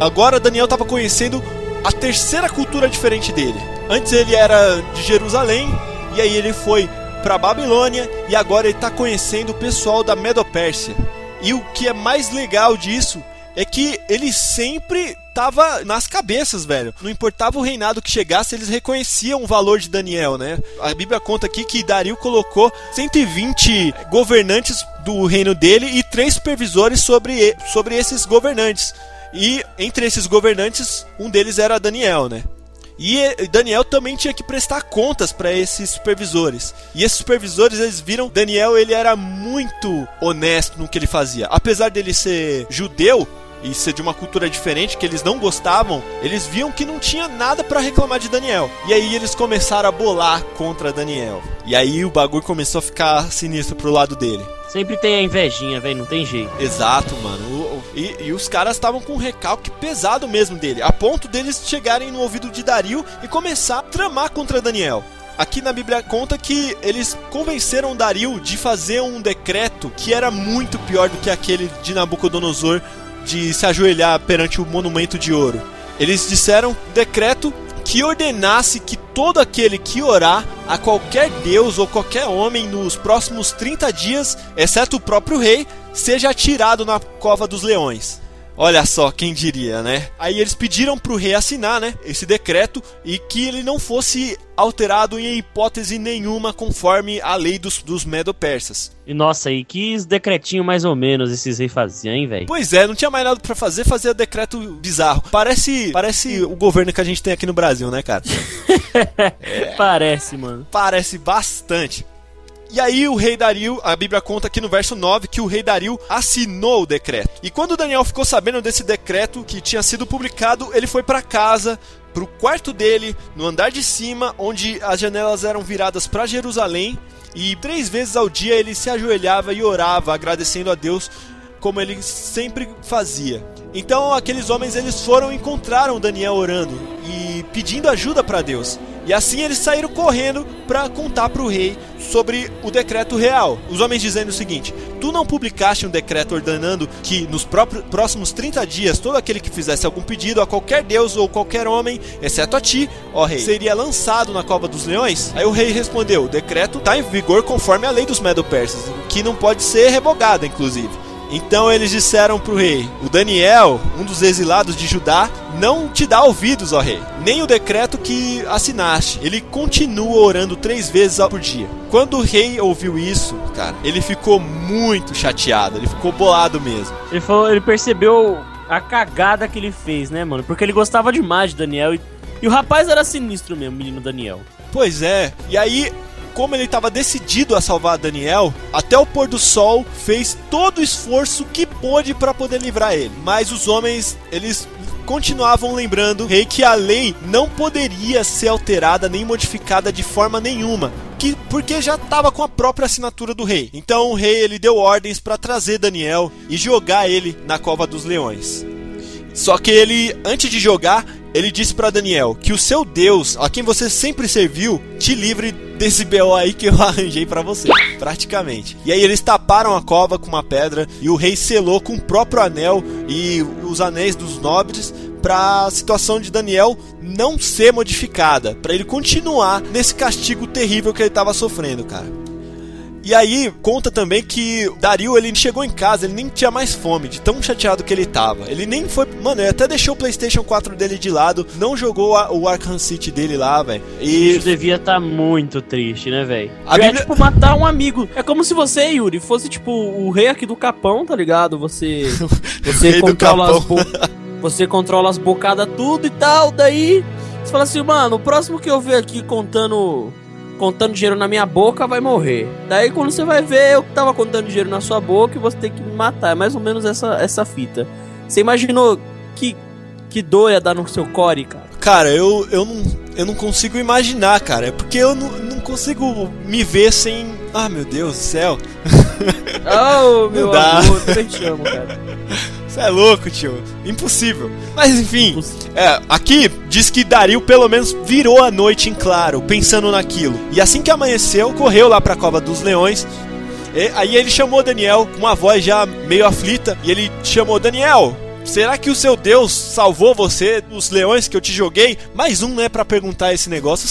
Agora Daniel estava conhecendo a terceira cultura diferente dele. Antes ele era de Jerusalém e aí ele foi para Babilônia e agora ele está conhecendo o pessoal da Medopérsia. E o que é mais legal disso é que ele sempre tava nas cabeças, velho. Não importava o reinado que chegasse, eles reconheciam o valor de Daniel, né? A Bíblia conta aqui que Dario colocou 120 governantes do reino dele e três supervisores sobre, sobre esses governantes. E entre esses governantes, um deles era Daniel, né? E eh, Daniel também tinha que prestar contas para esses supervisores. E esses supervisores, eles viram Daniel, ele era muito honesto no que ele fazia. Apesar dele ser judeu e ser de uma cultura diferente que eles não gostavam, eles viam que não tinha nada para reclamar de Daniel. E aí eles começaram a bolar contra Daniel. E aí o bagulho começou a ficar sinistro pro lado dele. Sempre tem a invejinha, velho, não tem jeito. Exato, mano. O- o- e, e os caras estavam com um recalque pesado mesmo dele, a ponto deles chegarem no ouvido de Dario e começar a tramar contra Daniel. Aqui na Bíblia conta que eles convenceram Dario de fazer um decreto que era muito pior do que aquele de Nabucodonosor de se ajoelhar perante o monumento de ouro. Eles disseram decreto que ordenasse que todo aquele que orar a qualquer deus ou qualquer homem nos próximos 30 dias, exceto o próprio rei, seja atirado na cova dos leões. Olha só, quem diria, né? Aí eles pediram pro rei assinar, né, esse decreto e que ele não fosse alterado em hipótese nenhuma conforme a lei dos, dos medo-persas. E nossa, e que decretinho mais ou menos esses reis faziam, hein, velho? Pois é, não tinha mais nada pra fazer, fazia decreto bizarro. Parece, parece o governo que a gente tem aqui no Brasil, né, cara? Parece, mano. Parece bastante. E aí o rei Dario, a Bíblia conta aqui no verso 9 que o rei Dario assinou o decreto. E quando Daniel ficou sabendo desse decreto que tinha sido publicado, ele foi para casa, pro quarto dele, no andar de cima, onde as janelas eram viradas para Jerusalém, e três vezes ao dia ele se ajoelhava e orava, agradecendo a Deus como ele sempre fazia. Então aqueles homens eles foram e encontraram Daniel orando e pedindo ajuda para Deus. E assim eles saíram correndo para contar para o rei sobre o decreto real. Os homens dizendo o seguinte: Tu não publicaste um decreto ordenando que nos próximos 30 dias todo aquele que fizesse algum pedido a qualquer deus ou qualquer homem, exceto a ti, ó rei, seria lançado na cova dos leões? Aí o rei respondeu: O decreto está em vigor conforme a lei dos medo-persas, que não pode ser revogada, inclusive. Então eles disseram pro rei: O Daniel, um dos exilados de Judá, não te dá ouvidos, ó rei, nem o decreto que assinaste. Ele continua orando três vezes por dia. Quando o rei ouviu isso, cara, ele ficou muito chateado, ele ficou bolado mesmo. Ele falou, ele percebeu a cagada que ele fez, né, mano? Porque ele gostava demais de Daniel e, e o rapaz era sinistro mesmo, o menino Daniel. Pois é, e aí. Como ele estava decidido a salvar Daniel, até o pôr do sol fez todo o esforço que pôde para poder livrar ele. Mas os homens, eles continuavam lembrando rei que a lei não poderia ser alterada nem modificada de forma nenhuma, que porque já estava com a própria assinatura do rei. Então o rei ele deu ordens para trazer Daniel e jogar ele na cova dos leões. Só que ele, antes de jogar, ele disse para Daniel que o seu Deus, a quem você sempre serviu, te livre desse BO aí que eu arranjei para você, praticamente. E aí eles taparam a cova com uma pedra e o rei selou com o próprio anel e os anéis dos nobres para a situação de Daniel não ser modificada, para ele continuar nesse castigo terrível que ele estava sofrendo, cara. E aí conta também que Dario ele chegou em casa, ele nem tinha mais fome, de tão chateado que ele tava. Ele nem foi, mano, ele até deixou o PlayStation 4 dele de lado, não jogou a, o Arkham City dele lá, velho. E Isso devia estar tá muito triste, né, velho? É Bíblia... É tipo matar um amigo. É como se você, Yuri, fosse tipo o rei aqui do Capão, tá ligado? Você você controla as bo... você controla as bocadas tudo e tal, daí você fala assim, mano, o próximo que eu ver aqui contando contando dinheiro na minha boca, vai morrer. Daí quando você vai ver, eu tava contando dinheiro na sua boca e você tem que me matar. É mais ou menos essa, essa fita. Você imaginou que, que dor ia dar no seu core, cara? Cara, eu, eu, não, eu não consigo imaginar, cara. É porque eu não, não consigo me ver sem. Ah, meu Deus do céu. Oh, meu amor, eu te amo, cara. Você é louco, tio. Impossível. Mas enfim, é, aqui diz que Dario pelo menos virou a noite em claro, pensando naquilo. E assim que amanheceu, correu lá pra Cova dos Leões. E, aí ele chamou Daniel com uma voz já meio aflita. E ele chamou Daniel. Será que o seu Deus salvou você dos leões que eu te joguei? Mais um, né, para perguntar esse negócio.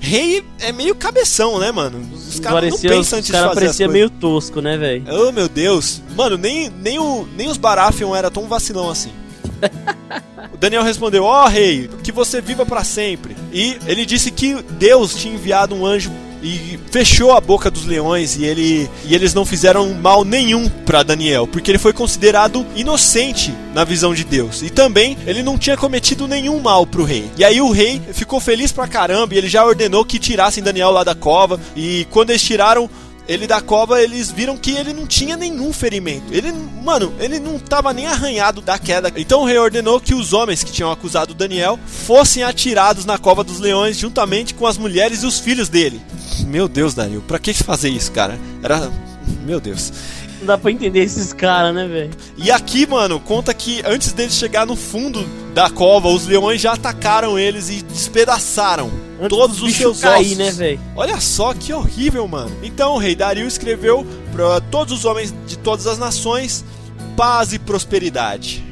Rei é meio cabeção, né, mano? Os caras não pensam antes de fazer parecia meio tosco, né, velho? Oh, meu Deus. Mano, nem, nem, o, nem os Baratheon era tão vacilão assim. o Daniel respondeu: Ó oh, rei, que você viva para sempre. E ele disse que Deus tinha enviado um anjo e fechou a boca dos leões e ele e eles não fizeram mal nenhum para Daniel, porque ele foi considerado inocente na visão de Deus. E também ele não tinha cometido nenhum mal pro rei. E aí o rei ficou feliz pra caramba e ele já ordenou que tirassem Daniel lá da cova e quando eles tiraram ele da cova, eles viram que ele não tinha nenhum ferimento. Ele, mano, ele não tava nem arranhado da queda. Então o rei ordenou que os homens que tinham acusado Daniel fossem atirados na cova dos leões juntamente com as mulheres e os filhos dele. Meu Deus, Daniel, pra que fazer isso, cara? Era. Meu Deus. Não dá pra entender esses caras, né, velho? E aqui, mano, conta que antes deles chegar no fundo da cova, os leões já atacaram eles e despedaçaram antes todos os seus cair, ossos. né? Olha só que horrível, mano. Então o rei Dario escreveu para todos os homens de todas as nações paz e prosperidade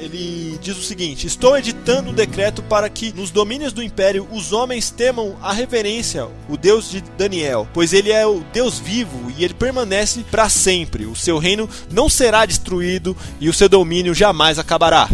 ele diz o seguinte: Estou editando um decreto para que nos domínios do império os homens temam a reverência, o Deus de Daniel, pois ele é o Deus vivo e ele permanece para sempre. O seu reino não será destruído e o seu domínio jamais acabará.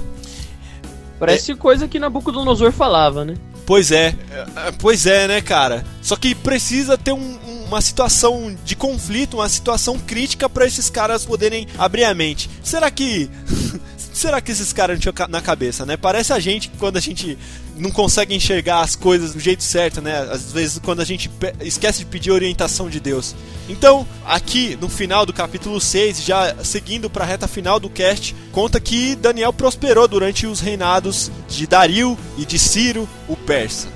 Parece é... coisa que Nabucodonosor falava, né? Pois é, é, pois é, né, cara? Só que precisa ter um, uma situação de conflito, uma situação crítica para esses caras poderem abrir a mente. Será que será que esses caras não tinham na cabeça, né? Parece a gente quando a gente não consegue enxergar as coisas do jeito certo, né? Às vezes quando a gente esquece de pedir orientação de Deus. Então, aqui no final do capítulo 6, já seguindo para a reta final do cast, conta que Daniel prosperou durante os reinados de Dario e de Ciro, o persa.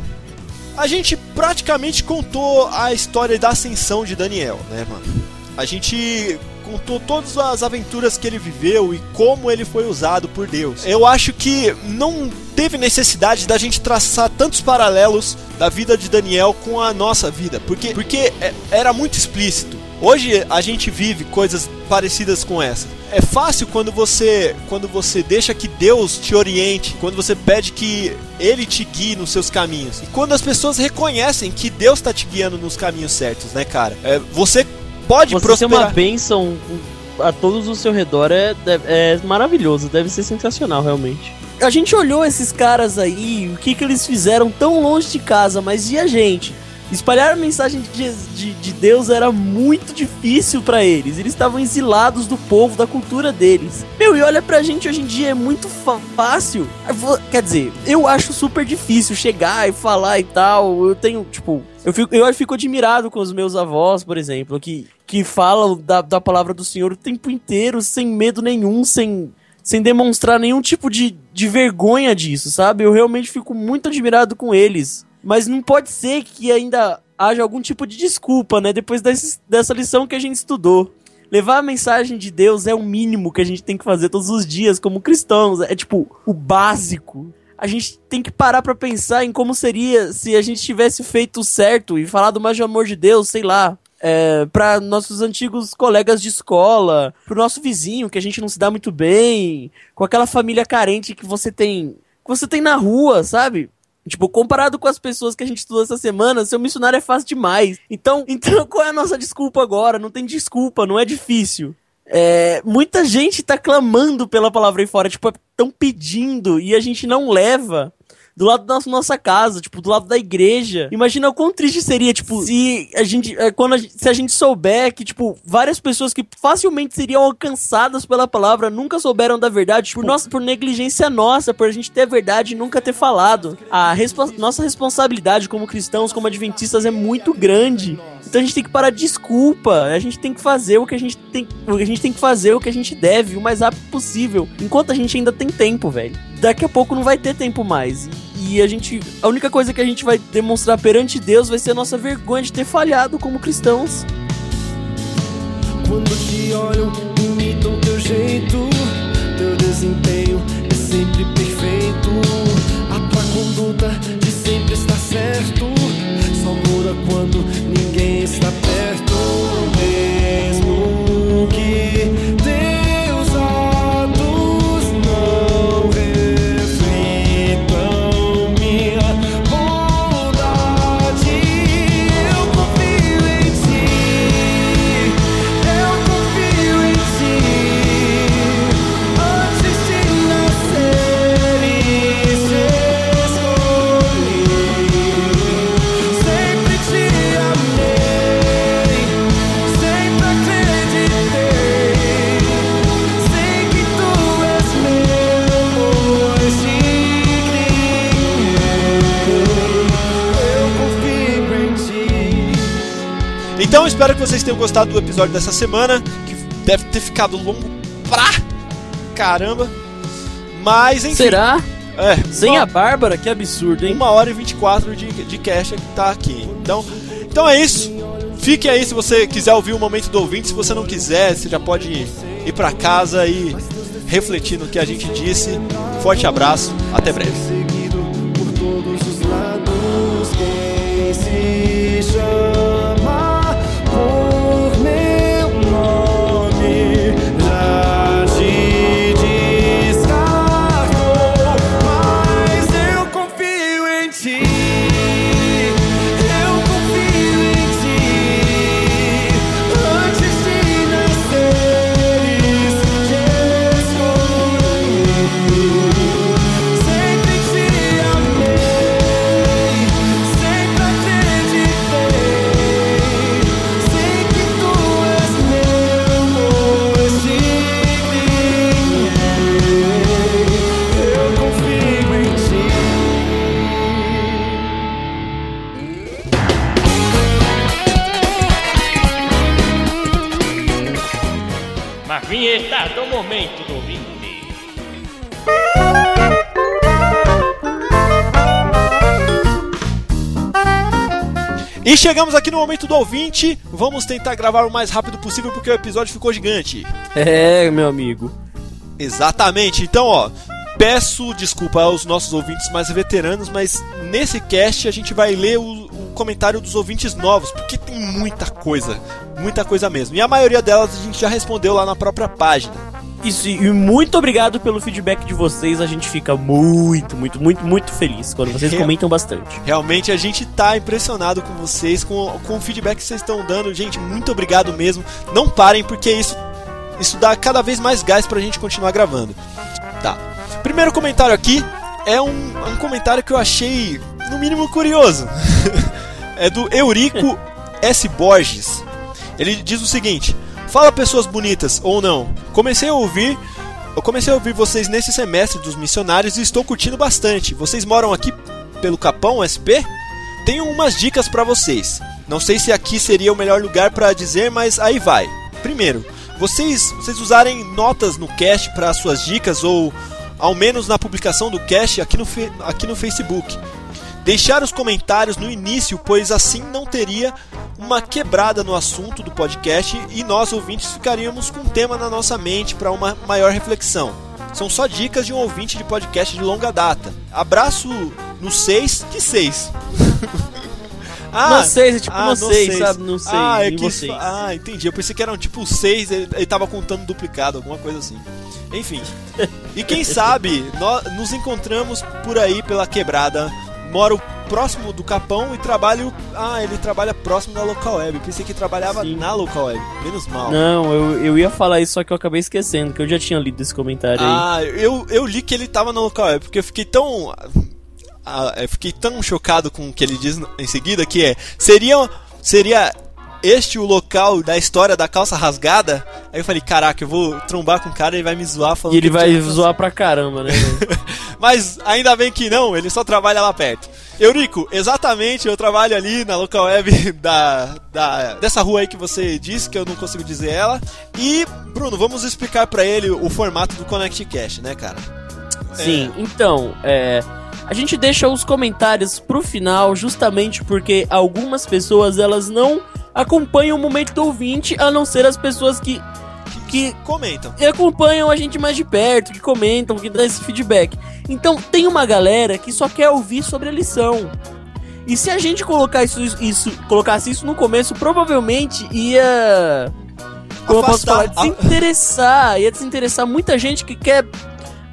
A gente praticamente contou a história da ascensão de Daniel, né, mano? A gente contou todas as aventuras que ele viveu e como ele foi usado por Deus. Eu acho que não teve necessidade da gente traçar tantos paralelos da vida de Daniel com a nossa vida, porque, porque é, era muito explícito. Hoje a gente vive coisas parecidas com essa. É fácil quando você quando você deixa que Deus te oriente, quando você pede que ele te guie nos seus caminhos. E quando as pessoas reconhecem que Deus está te guiando nos caminhos certos, né, cara? É, você pode Você prosperar. Você uma bênção a todos ao seu redor é, é maravilhoso, deve ser sensacional realmente. A gente olhou esses caras aí, o que, que eles fizeram tão longe de casa, mas e a gente? Espalhar a mensagem de, de, de Deus era muito difícil para eles. Eles estavam exilados do povo, da cultura deles. Meu, e olha pra gente hoje em dia, é muito fácil. Quer dizer, eu acho super difícil chegar e falar e tal. Eu tenho, tipo, eu fico, eu fico admirado com os meus avós, por exemplo, que, que falam da, da palavra do Senhor o tempo inteiro, sem medo nenhum, sem, sem demonstrar nenhum tipo de, de vergonha disso, sabe? Eu realmente fico muito admirado com eles. Mas não pode ser que ainda haja algum tipo de desculpa, né? Depois desse, dessa lição que a gente estudou. Levar a mensagem de Deus é o mínimo que a gente tem que fazer todos os dias como cristãos. É tipo o básico. A gente tem que parar pra pensar em como seria se a gente tivesse feito certo e falado mais de amor de Deus, sei lá. É, para nossos antigos colegas de escola, pro nosso vizinho que a gente não se dá muito bem, com aquela família carente que você tem, que você tem na rua, sabe? Tipo, comparado com as pessoas que a gente estudou essa semana, ser um missionário é fácil demais. Então, então qual é a nossa desculpa agora? Não tem desculpa, não é difícil. É, muita gente tá clamando pela palavra aí fora, tipo, estão pedindo e a gente não leva do lado da nossa casa, tipo, do lado da igreja. Imagina o quão triste seria, tipo, se a gente, é, quando a gente, se a gente souber que, tipo, várias pessoas que facilmente seriam alcançadas pela palavra nunca souberam da verdade, por, nossa, por negligência nossa, por a gente ter a verdade e nunca ter falado. A respo nossa responsabilidade como cristãos, como adventistas é muito grande. Então a gente tem que parar de desculpa. A gente tem que fazer o que a gente tem, a gente tem que fazer o que a gente deve o mais rápido possível, enquanto a gente ainda tem tempo, velho. Daqui a pouco não vai ter tempo mais. E a gente. A única coisa que a gente vai demonstrar perante Deus vai ser a nossa vergonha de ter falhado como cristãos. Quando te olham, imitam teu jeito, teu desempenho é sempre perfeito. A tua conduta de sempre está certo. Só muda quando ninguém espero que vocês tenham gostado do episódio dessa semana, que deve ter ficado longo pra caramba. Mas enfim. Será? É, Sem uma, a Bárbara? Que absurdo, hein? uma hora e 24 de, de cash que tá aqui. Então, então é isso. Fique aí se você quiser ouvir o momento do ouvinte. Se você não quiser, você já pode ir, ir pra casa e refletir no que a gente disse. Forte abraço, até breve. Chegamos aqui no momento do ouvinte. Vamos tentar gravar o mais rápido possível porque o episódio ficou gigante. É, meu amigo. Exatamente. Então, ó, peço desculpa aos nossos ouvintes mais veteranos, mas nesse cast a gente vai ler o, o comentário dos ouvintes novos, porque tem muita coisa, muita coisa mesmo. E a maioria delas a gente já respondeu lá na própria página. Isso, e muito obrigado pelo feedback de vocês. A gente fica muito, muito, muito, muito feliz quando vocês comentam bastante. Realmente a gente tá impressionado com vocês, com, com o feedback que vocês estão dando. Gente, muito obrigado mesmo. Não parem, porque isso, isso dá cada vez mais gás pra gente continuar gravando. Tá. Primeiro comentário aqui é um, um comentário que eu achei, no mínimo, curioso. é do Eurico S. Borges. Ele diz o seguinte: Fala pessoas bonitas ou não. Comecei a ouvir. Eu comecei a ouvir vocês nesse semestre dos missionários e estou curtindo bastante. Vocês moram aqui pelo Capão SP? Tenho umas dicas pra vocês. Não sei se aqui seria o melhor lugar pra dizer, mas aí vai. Primeiro, vocês, vocês usarem notas no cast para suas dicas ou ao menos na publicação do cast aqui no, aqui no Facebook. Deixar os comentários no início, pois assim não teria uma quebrada no assunto do podcast e nós ouvintes ficaríamos com um tema na nossa mente para uma maior reflexão. São só dicas de um ouvinte de podcast de longa data. Abraço no 6, que 6? No seis, é tipo no seis, sabe? No seis, ah, é que vocês. Ah, entendi. Eu pensei que eram tipo 6, ele, ele tava contando duplicado, alguma coisa assim. Enfim. E quem sabe, nós nos encontramos por aí pela quebrada. Moro próximo do Capão e trabalho. Ah, ele trabalha próximo da local web. Pensei que trabalhava Sim. na local web. Menos mal. Não, eu, eu ia falar isso, só que eu acabei esquecendo, que eu já tinha lido esse comentário aí. Ah, eu, eu li que ele tava na local web, porque eu fiquei tão. ah, eu fiquei tão chocado com o que ele diz em seguida que é. Seria. Seria este o local da história da calça rasgada? Aí eu falei, caraca, eu vou trombar com o cara e ele vai me zoar falando E ele vai zoar pra caramba, né? Mas ainda bem que não, ele só trabalha lá perto. Eurico, exatamente, eu trabalho ali na local web da, da dessa rua aí que você disse, que eu não consigo dizer ela. E, Bruno, vamos explicar pra ele o formato do Connect Cash, né, cara? Sim, então, é. A gente deixa os comentários pro final justamente porque algumas pessoas elas não acompanham o momento do ouvinte, a não ser as pessoas que, que Comentam. acompanham a gente mais de perto, que comentam, que dão esse feedback. Então tem uma galera que só quer ouvir sobre a lição. E se a gente colocar isso, isso colocasse isso no começo, provavelmente ia. Como eu posso falar? Afastar- Desinteressar. Ia desinteressar muita gente que quer.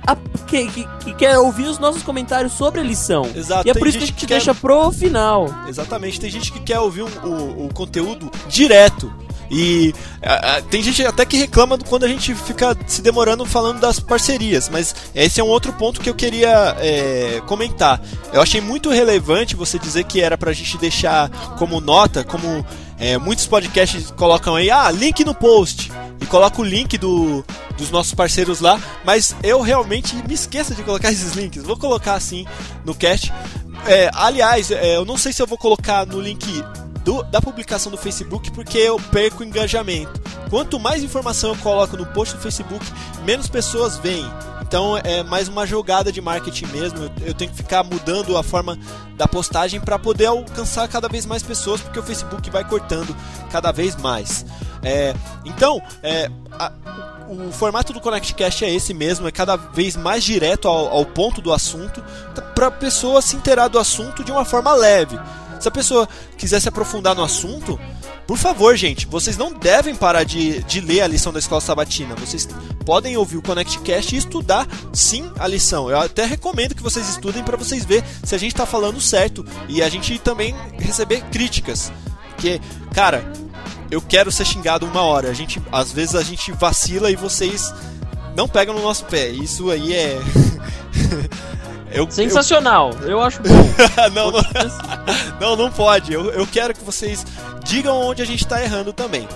A- que, que, que quer ouvir os nossos comentários sobre a lição. Exato, E é por isso que a gente gente que quer- deixa pro final. Exatamente, tem gente que quer ouvir um- o, o conteúdo direto. E ah, ah, tem gente até que reclama do- quando a gente fica se demorando falando das parcerias, mas esse é um outro ponto que eu queria é, comentar. Eu achei muito relevante você dizer que era pra gente deixar como nota, como é, muitos podcasts colocam aí, ah, link no post, e coloca o link do, dos nossos parceiros lá, mas eu realmente me esqueço de colocar esses links. Vou colocar assim no cast. É, aliás, é, eu não sei se eu vou colocar no link do- da publicação do Facebook porque eu perco engajamento. Quanto mais informação eu coloco no post do Facebook, menos pessoas veem. Então é mais uma jogada de marketing mesmo. Eu, tenho que ficar mudando a forma da postagem para poder alcançar cada vez mais pessoas, porque o Facebook vai cortando cada vez mais. É, então, é, a- o formato do ConnectCast é esse mesmo, é cada vez mais direto ao, ao ponto do assunto, para a pessoa se inteirar do assunto de uma forma leve. Se a pessoa quiser se aprofundar no assunto, por favor, gente, vocês não devem parar de, de ler a lição da escola sabatina. Vocês podem ouvir o ConnectCast e estudar sim a lição. Eu até recomendo que vocês estudem para vocês ver se a gente está falando certo e a gente também receber críticas. Porque, cara, eu quero ser xingado uma hora. A gente, às vezes a gente vacila e vocês não pegam no nosso pé. Isso aí é. eu, Sensacional, eu acho bom. eu- não, não, não, não pode. Eu, eu quero que vocês digam onde a gente tá errando também.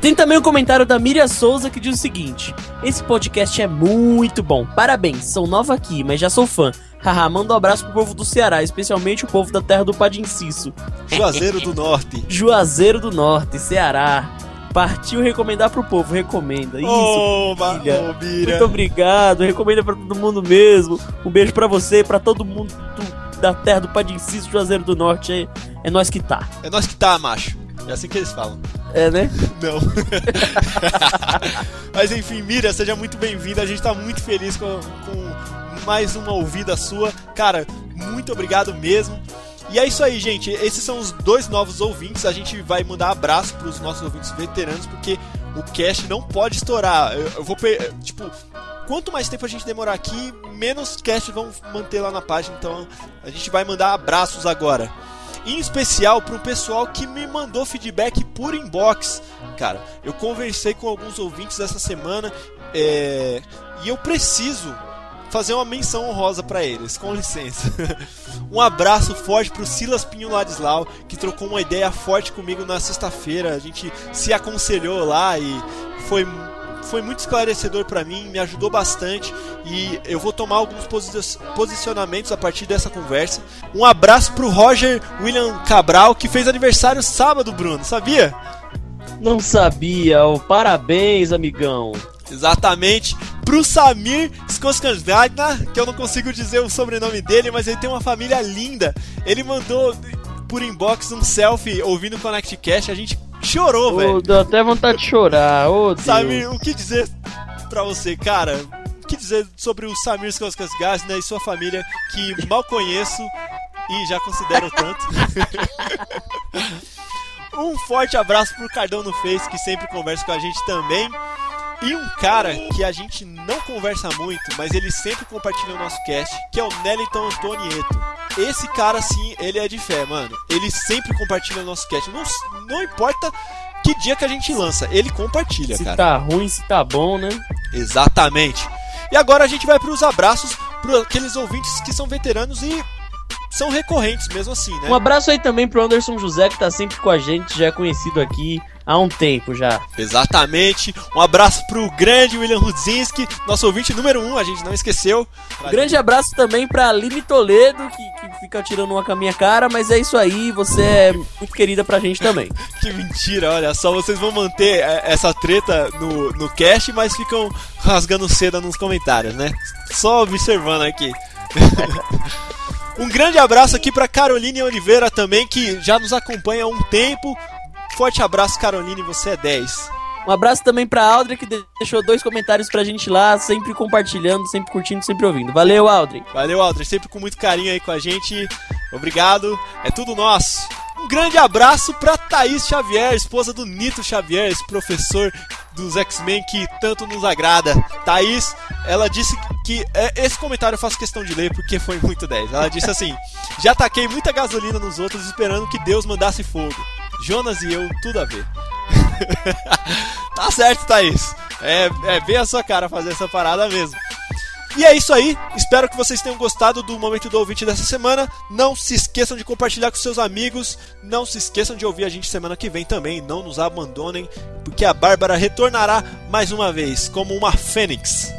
Tem também um comentário da Miriam Souza que diz o seguinte: Esse podcast é muito bom. Parabéns, sou nova aqui, mas já sou fã. Haha, manda um abraço pro povo do Ceará, especialmente o povo da terra do Padinciço. Juazeiro do Norte. Juazeiro do Norte, Ceará. Partiu recomendar pro povo, recomenda. Isso. Filha. ô, Mira. Muito obrigado, recomenda pra todo mundo mesmo. Um beijo pra você, pra todo mundo do- da terra do Padinciso, Juazeiro do Norte. É, é nós que tá. É nós que tá, macho. É assim que eles falam. É, né? Não. Mas enfim, Mira, seja muito bem-vinda. A gente tá muito feliz com, com mais uma ouvida sua. Cara, muito obrigado mesmo. E é isso aí, gente. Esses são os dois novos ouvintes. A gente vai mandar abraço pros nossos ouvintes veteranos, porque o cast não pode estourar. Eu, eu vou. Tipo, quanto mais tempo a gente demorar aqui, menos cast vão manter lá na página. Então a gente vai mandar abraços agora. Em especial para o pessoal que me mandou feedback por inbox. Cara, eu conversei com alguns ouvintes essa semana é, e eu preciso fazer uma menção honrosa para eles, com licença. um abraço forte pro Silas Pinho Ladislau, que trocou uma ideia forte comigo na sexta-feira. A gente se aconselhou lá e foi foi muito esclarecedor para mim, me ajudou bastante e eu vou tomar alguns posi- posicionamentos a partir dessa conversa. Um abraço pro Roger William Cabral, que fez aniversário sábado, Bruno, sabia? Não sabia. Oh, parabéns, amigão. Exatamente. Pro Samir Skoskansdagna, que eu não consigo dizer o sobrenome dele, mas ele tem uma família linda. Ele mandou por inbox um selfie ouvindo o Connect Cash, a gente chorou, Oh, velho. deu até vontade de chorar. Oh, Deus. Samir, o que dizer pra você, cara? O que dizer sobre o Samir Skoskansdagna e sua família que mal conheço e já considero tanto? Um forte abraço pro Cardão no Face, que sempre conversa com a gente também. E um cara que a gente não conversa muito, mas ele sempre compartilha o nosso cast, que é o Neliton Antonieto. Esse cara, sim, ele é de fé, mano. Ele sempre compartilha o nosso cast. Não, não importa que dia que a gente lança, ele compartilha, Se cara. tá ruim, se tá bom, né? Exatamente. E agora a gente vai pros abraços para aqueles ouvintes que são veteranos e são recorrentes mesmo assim, né? Um abraço aí também pro Anderson José, que tá sempre com a gente, já é conhecido aqui há um tempo já. Exatamente. Um abraço pro grande William Rudzinski, nosso ouvinte número 1, um, a gente não esqueceu. Um grande abraço também pra Aline Toledo, que, que fica tirando uma com a minha cara, mas é isso aí, você é muito querida pra gente também. Que mentira, olha só, vocês vão manter é, essa treta no, no cast, mas ficam rasgando seda nos comentários, né? Só observando aqui. um grande abraço aqui pra Caroline Oliveira também, que já nos acompanha há um tempo. Forte abraço, Caroline, você é 10. Um abraço também pra Audrey, que deixou dois comentários pra gente lá, sempre compartilhando, sempre curtindo, sempre ouvindo. Valeu, Audrey. Valeu, Audrey, sempre com muito carinho aí com a gente. Obrigado, é tudo nosso. Um grande abraço pra Thaís Xavier, esposa do Nito Xavier, esse professor dos X-Men que tanto nos agrada. Thaís, ela disse que. é, esse comentário eu faço questão de ler porque foi muito 10. Ela disse assim: Já taquei muita gasolina nos outros esperando que Deus mandasse fogo. Jonas e eu, tudo a ver. tá certo, Thaís. É, é bem a sua cara fazer essa parada mesmo. E é isso aí, espero que vocês tenham gostado do Momento do Ouvinte dessa semana. Não se esqueçam de compartilhar com seus amigos. Não se esqueçam de ouvir a gente semana que vem também. Não nos abandonem, porque a Bárbara retornará mais uma vez como uma fênix.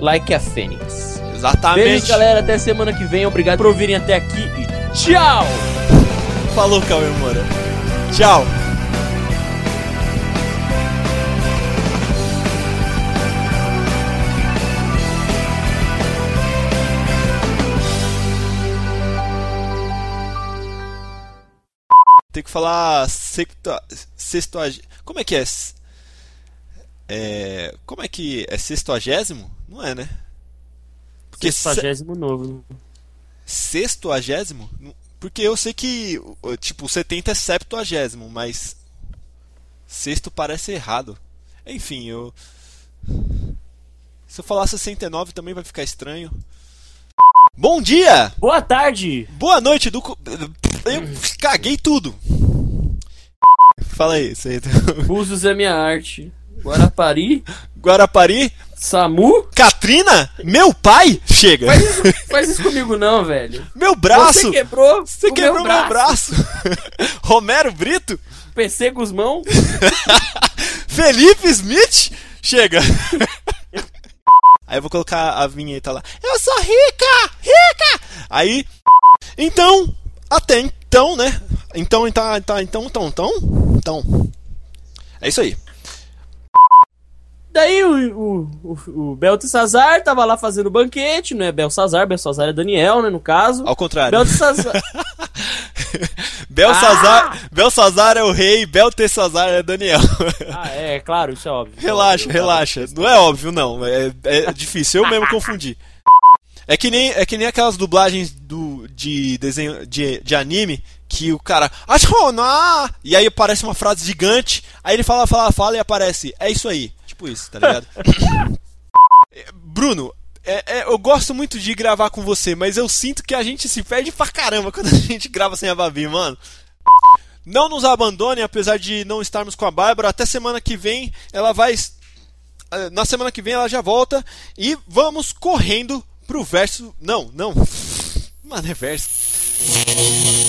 Like a Fênix. Exatamente. Beijo, galera. Até semana que vem. Obrigado por ouvirem até aqui e tchau! Falou, Cauê Moura. Tchau. Tem que falar secta, sextoag... Como é que é? é? Como é que é sextoagésimo? Não é, né? Porque se- Sexagésimo novo. sextoagésimo? Porque eu sei que, o- tipo, 70 é septuagésimo, mas sexto parece errado. Enfim, eu. Se eu falar 69 também vai ficar estranho. Bom dia! Boa tarde! Boa noite, do. Eu caguei tudo! Fala aí, você. Búzios é minha arte. Guarapari? Guarapari? Samu? Katrina? Meu pai? Chega! Faz isso, faz isso comigo não, velho. Meu braço! Você quebrou Você quebrou meu meu braço! Romero Brito? PC Guzmão? Felipe Smith? Chega! Aí eu vou colocar a vinheta lá. Eu sou rica! Rica! Aí. Então. Até então, né? Então, então, então, então, então, então. Então. É isso aí. Daí o, o, o, o Beltesazar tava lá fazendo banquete, não é Belsazar, Belsazar é Daniel, né, no caso. Ao contrário. Beltesazar... Belsazar, Belsazar é o rei, Beltesazar é Daniel. ah, é, claro, isso é óbvio. Relaxa, Eu- relaxa. Não é óbvio, não. É, é difícil. Eu mesmo confundi. É que nem, é que nem aquelas dublagens do, de desenho de, de anime que o cara. "Ashona!" E aí aparece uma frase gigante. Aí ele fala, fala, fala e aparece. É isso aí. Tipo isso, tá ligado? Bruno, é- é, eu gosto muito de gravar com você, mas eu sinto que a gente se perde pra caramba quando a gente grava sem a Babi, mano. Não nos abandone, apesar de não estarmos com a Bárbara. Até semana que vem ela vai. eh, Na semana que vem ela já volta. E vamos correndo pro verso. Não, não. Mano, é verso.